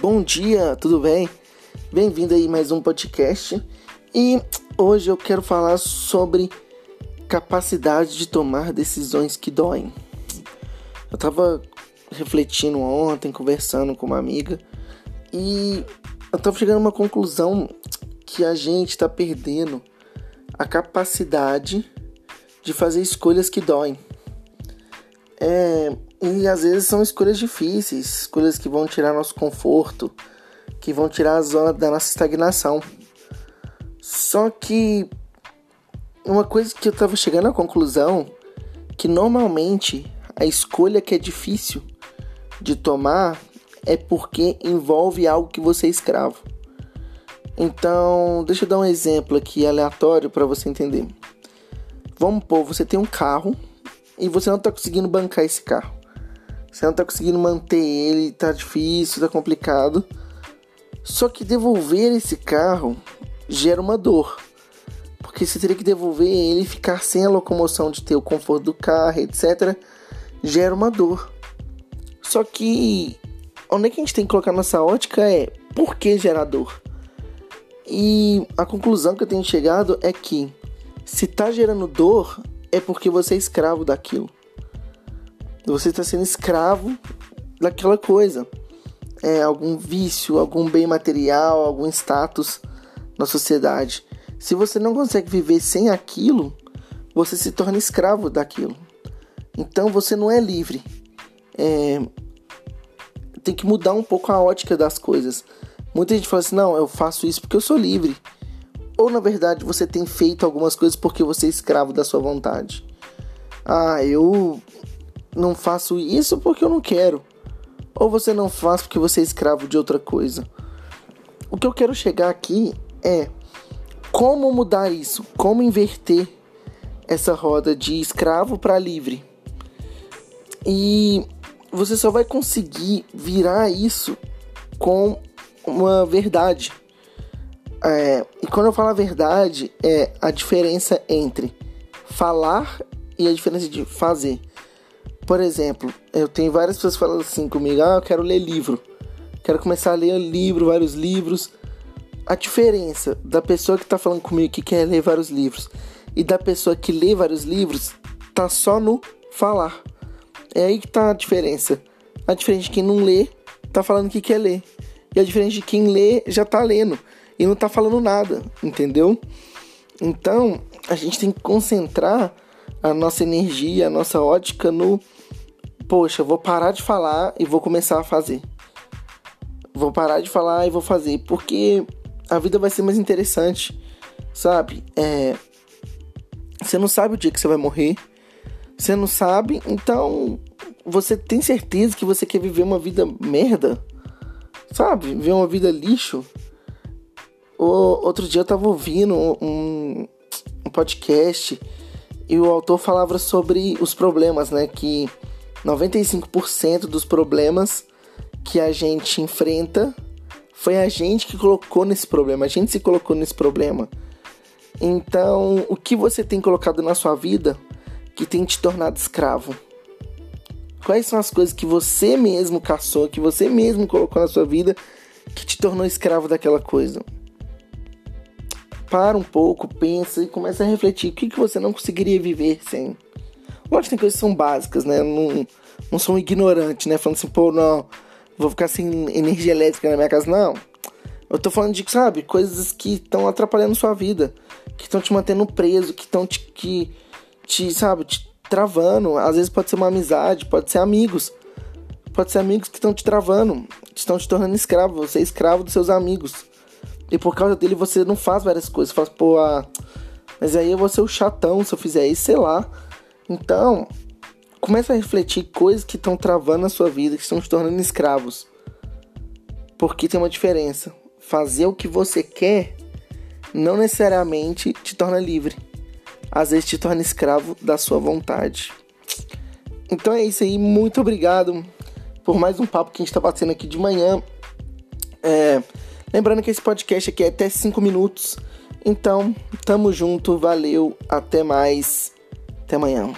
Bom dia, tudo bem? Bem-vindo aí mais um podcast. E hoje eu quero falar sobre capacidade de tomar decisões que doem. Eu tava refletindo ontem, conversando com uma amiga, e eu tava chegando a uma conclusão que a gente tá perdendo a capacidade de fazer escolhas que doem. É, e às vezes são escolhas difíceis, escolhas que vão tirar nosso conforto, que vão tirar a zona da nossa estagnação. Só que uma coisa que eu estava chegando à conclusão que normalmente a escolha que é difícil de tomar é porque envolve algo que você é escravo. Então, deixa eu dar um exemplo aqui aleatório para você entender. Vamos pôr, você tem um carro e você não está conseguindo bancar esse carro. Você não tá conseguindo manter ele, tá difícil, tá complicado. Só que devolver esse carro gera uma dor. Porque você teria que devolver ele ficar sem a locomoção de ter o conforto do carro, etc. Gera uma dor. Só que onde é que a gente tem que colocar nossa ótica é por que gera dor? E a conclusão que eu tenho chegado é que se tá gerando dor é porque você é escravo daquilo. Você está sendo escravo daquela coisa. É algum vício, algum bem material, algum status na sociedade. Se você não consegue viver sem aquilo, você se torna escravo daquilo. Então você não é livre. É... Tem que mudar um pouco a ótica das coisas. Muita gente fala assim: não, eu faço isso porque eu sou livre. Ou na verdade você tem feito algumas coisas porque você é escravo da sua vontade. Ah, eu não faço isso porque eu não quero. Ou você não faz porque você é escravo de outra coisa. O que eu quero chegar aqui é como mudar isso, como inverter essa roda de escravo para livre. E você só vai conseguir virar isso com uma verdade. É, e quando eu falo a verdade, é a diferença entre falar e a diferença de fazer. Por exemplo, eu tenho várias pessoas falando assim comigo: ah, eu quero ler livro, quero começar a ler livro, vários livros. A diferença da pessoa que está falando comigo que quer ler vários livros e da pessoa que lê vários livros tá só no falar. É aí que tá a diferença. A diferença de quem não lê tá falando que quer ler. E a diferença de quem lê já tá lendo e não tá falando nada, entendeu? Então, a gente tem que concentrar a nossa energia, a nossa ótica no poxa, vou parar de falar e vou começar a fazer. Vou parar de falar e vou fazer, porque a vida vai ser mais interessante, sabe? É, você não sabe o dia que você vai morrer, você não sabe, então você tem certeza que você quer viver uma vida merda, sabe? Viver uma vida lixo. O, outro dia eu tava ouvindo um, um podcast e o autor falava sobre os problemas, né? Que 95% dos problemas que a gente enfrenta foi a gente que colocou nesse problema, a gente se colocou nesse problema. Então, o que você tem colocado na sua vida que tem te tornado escravo? Quais são as coisas que você mesmo caçou, que você mesmo colocou na sua vida que te tornou escravo daquela coisa? Para um pouco, pensa e começa a refletir o que, que você não conseguiria viver sem. Lógico que tem coisas que são básicas, né? Não, não sou um ignorante, né? Falando assim, pô, não, vou ficar sem energia elétrica na minha casa. Não. Eu tô falando de, sabe, coisas que estão atrapalhando sua vida, que estão te mantendo preso, que estão te, que, te, sabe, te travando. Às vezes pode ser uma amizade, pode ser amigos. Pode ser amigos que estão te travando, estão te tornando escravo. Você é escravo dos seus amigos. E por causa dele você não faz várias coisas. Fala, pô, ah, mas aí eu vou ser o chatão se eu fizer isso, sei lá. Então, começa a refletir coisas que estão travando a sua vida, que estão te tornando escravos. Porque tem uma diferença. Fazer o que você quer não necessariamente te torna livre. Às vezes te torna escravo da sua vontade. Então é isso aí. Muito obrigado por mais um papo que a gente está batendo aqui de manhã. É, lembrando que esse podcast aqui é até 5 minutos. Então, tamo junto, valeu, até mais. Até amanhã.